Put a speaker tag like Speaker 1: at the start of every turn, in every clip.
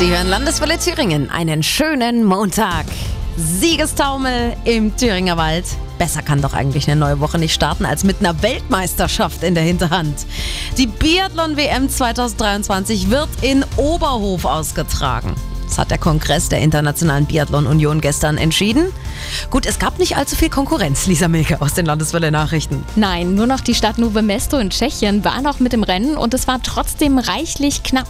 Speaker 1: Sie hören Landeswelle Thüringen. Einen schönen Montag. Siegestaumel im Thüringer Wald. Besser kann doch eigentlich eine neue Woche nicht starten als mit einer Weltmeisterschaft in der Hinterhand. Die Biathlon-WM 2023 wird in Oberhof ausgetragen. Das hat der Kongress der Internationalen Biathlon Union gestern entschieden. Gut, es gab nicht allzu viel Konkurrenz, Lisa Milke aus den Landeswelle Nachrichten.
Speaker 2: Nein, nur noch die Stadt Nove Mesto in Tschechien war noch mit im Rennen und es war trotzdem reichlich knapp.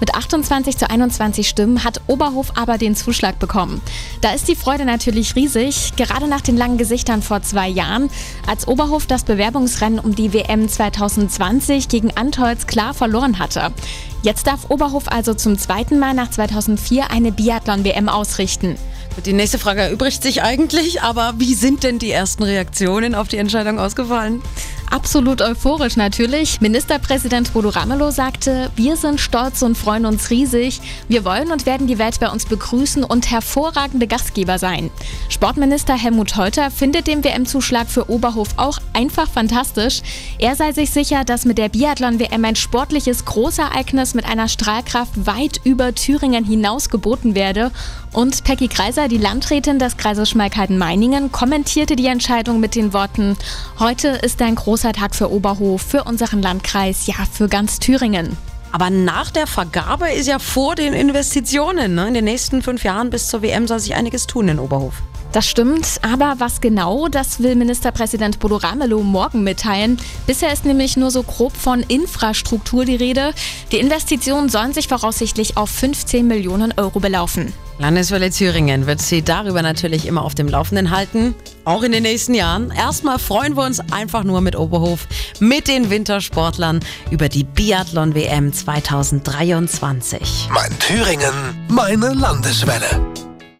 Speaker 2: Mit 28 zu 21 Stimmen hat Oberhof aber den Zuschlag bekommen. Da ist die Freude natürlich riesig, gerade nach den langen Gesichtern vor zwei Jahren, als Oberhof das Bewerbungsrennen um die WM 2020 gegen Antolz klar verloren hatte. Jetzt darf Oberhof also zum zweiten Mal nach 2004 eine Biathlon-WM ausrichten.
Speaker 1: Die nächste Frage erübrigt sich eigentlich, aber wie sind denn die ersten Reaktionen auf die Entscheidung ausgefallen?
Speaker 2: Absolut euphorisch natürlich. Ministerpräsident Bodo Ramelow sagte, wir sind stolz und freuen uns riesig. Wir wollen und werden die Welt bei uns begrüßen und hervorragende Gastgeber sein. Sportminister Helmut Holter findet den WM-Zuschlag für Oberhof auch einfach fantastisch. Er sei sich sicher, dass mit der Biathlon-WM ein sportliches Großereignis mit einer Strahlkraft weit über Thüringen hinaus geboten werde. Und Peggy Kreiser, die Landrätin des Kreises Schmalkalden-Meiningen, kommentierte die Entscheidung mit den Worten, heute ist ein großer großer Tag für Oberhof, für unseren Landkreis, ja, für ganz Thüringen.
Speaker 1: Aber nach der Vergabe ist ja vor den Investitionen. Ne? In den nächsten fünf Jahren bis zur WM soll sich einiges tun in Oberhof.
Speaker 2: Das stimmt, aber was genau, das will Ministerpräsident Bodo Ramelow morgen mitteilen. Bisher ist nämlich nur so grob von Infrastruktur die Rede. Die Investitionen sollen sich voraussichtlich auf 15 Millionen Euro belaufen.
Speaker 1: Landeswelle Thüringen wird Sie darüber natürlich immer auf dem Laufenden halten, auch in den nächsten Jahren. Erstmal freuen wir uns einfach nur mit Oberhof, mit den Wintersportlern über die Biathlon-WM 2023.
Speaker 3: Mein Thüringen, meine Landeswelle.